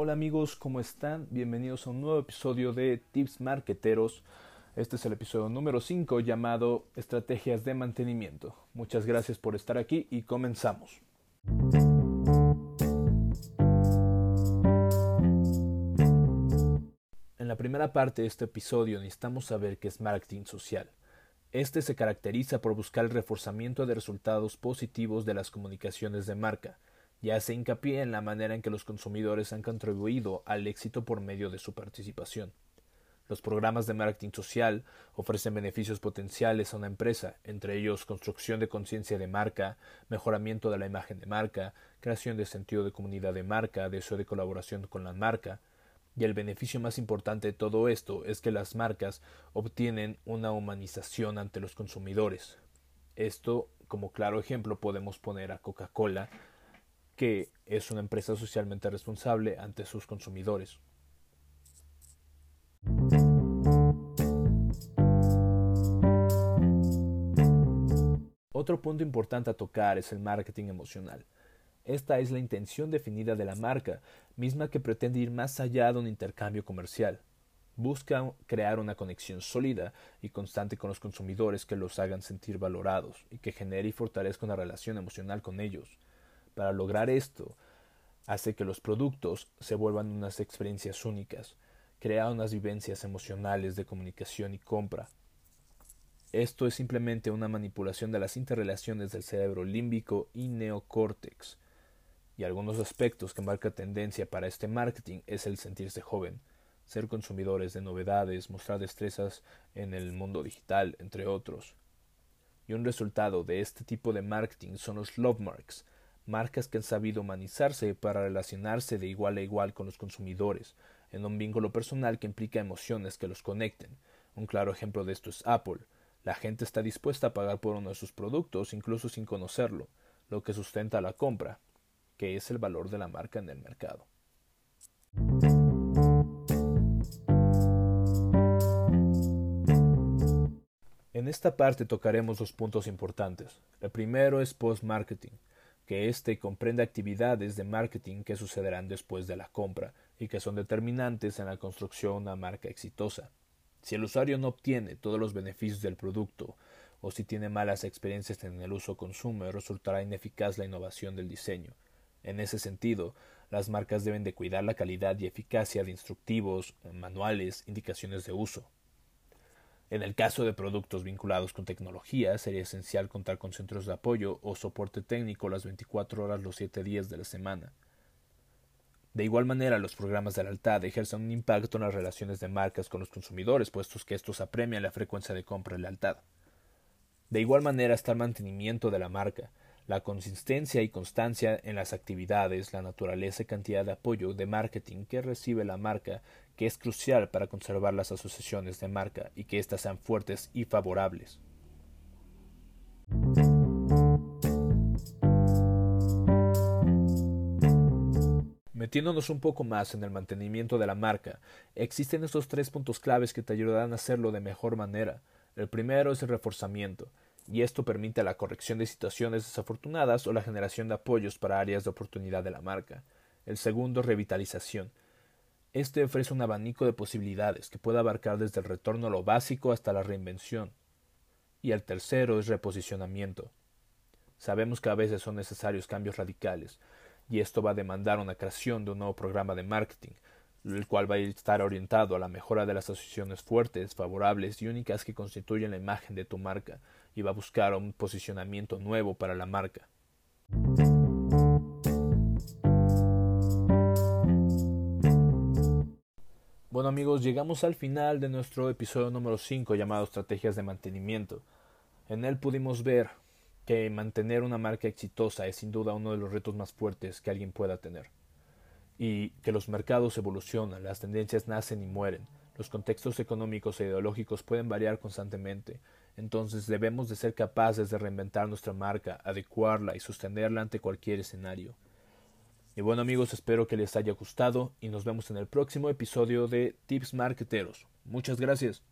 Hola amigos, ¿cómo están? Bienvenidos a un nuevo episodio de Tips Marqueteros. Este es el episodio número 5 llamado Estrategias de Mantenimiento. Muchas gracias por estar aquí y comenzamos. En la primera parte de este episodio necesitamos saber qué es marketing social. Este se caracteriza por buscar el reforzamiento de resultados positivos de las comunicaciones de marca, ya hace hincapié en la manera en que los consumidores han contribuido al éxito por medio de su participación. Los programas de marketing social ofrecen beneficios potenciales a una empresa, entre ellos construcción de conciencia de marca, mejoramiento de la imagen de marca, creación de sentido de comunidad de marca, deseo de colaboración con la marca, y el beneficio más importante de todo esto es que las marcas obtienen una humanización ante los consumidores. Esto, como claro ejemplo, podemos poner a Coca-Cola, que es una empresa socialmente responsable ante sus consumidores. Otro punto importante a tocar es el marketing emocional. Esta es la intención definida de la marca, misma que pretende ir más allá de un intercambio comercial. Busca crear una conexión sólida y constante con los consumidores que los hagan sentir valorados y que genere y fortalezca una relación emocional con ellos. Para lograr esto, hace que los productos se vuelvan unas experiencias únicas, crea unas vivencias emocionales de comunicación y compra. Esto es simplemente una manipulación de las interrelaciones del cerebro límbico y neocórtex. Y algunos aspectos que marca tendencia para este marketing es el sentirse joven, ser consumidores de novedades, mostrar destrezas en el mundo digital, entre otros. Y un resultado de este tipo de marketing son los love marks, marcas que han sabido humanizarse para relacionarse de igual a igual con los consumidores, en un vínculo personal que implica emociones que los conecten. Un claro ejemplo de esto es Apple. La gente está dispuesta a pagar por uno de sus productos incluso sin conocerlo, lo que sustenta la compra, que es el valor de la marca en el mercado. En esta parte tocaremos dos puntos importantes. El primero es post-marketing, que éste comprende actividades de marketing que sucederán después de la compra y que son determinantes en la construcción de una marca exitosa. Si el usuario no obtiene todos los beneficios del producto o si tiene malas experiencias en el uso consumo, resultará ineficaz la innovación del diseño. En ese sentido, las marcas deben de cuidar la calidad y eficacia de instructivos, manuales, indicaciones de uso. En el caso de productos vinculados con tecnología, sería esencial contar con centros de apoyo o soporte técnico las 24 horas los 7 días de la semana. De igual manera, los programas de lealtad ejercen un impacto en las relaciones de marcas con los consumidores, puestos que estos apremian la frecuencia de compra y lealtad. De igual manera está el mantenimiento de la marca, la consistencia y constancia en las actividades, la naturaleza y cantidad de apoyo de marketing que recibe la marca, que es crucial para conservar las asociaciones de marca y que éstas sean fuertes y favorables. Metiéndonos un poco más en el mantenimiento de la marca, existen estos tres puntos claves que te ayudarán a hacerlo de mejor manera. El primero es el reforzamiento y esto permite la corrección de situaciones desafortunadas o la generación de apoyos para áreas de oportunidad de la marca. El segundo, revitalización. Este ofrece un abanico de posibilidades que puede abarcar desde el retorno a lo básico hasta la reinvención. Y el tercero es reposicionamiento. Sabemos que a veces son necesarios cambios radicales, y esto va a demandar una creación de un nuevo programa de marketing, el cual va a estar orientado a la mejora de las asociaciones fuertes, favorables y únicas que constituyen la imagen de tu marca, y va a buscar un posicionamiento nuevo para la marca. Bueno amigos, llegamos al final de nuestro episodio número 5 llamado Estrategias de Mantenimiento. En él pudimos ver que mantener una marca exitosa es sin duda uno de los retos más fuertes que alguien pueda tener. Y que los mercados evolucionan, las tendencias nacen y mueren, los contextos económicos e ideológicos pueden variar constantemente, entonces debemos de ser capaces de reinventar nuestra marca, adecuarla y sostenerla ante cualquier escenario. Y bueno amigos, espero que les haya gustado y nos vemos en el próximo episodio de Tips Marketeros. Muchas gracias.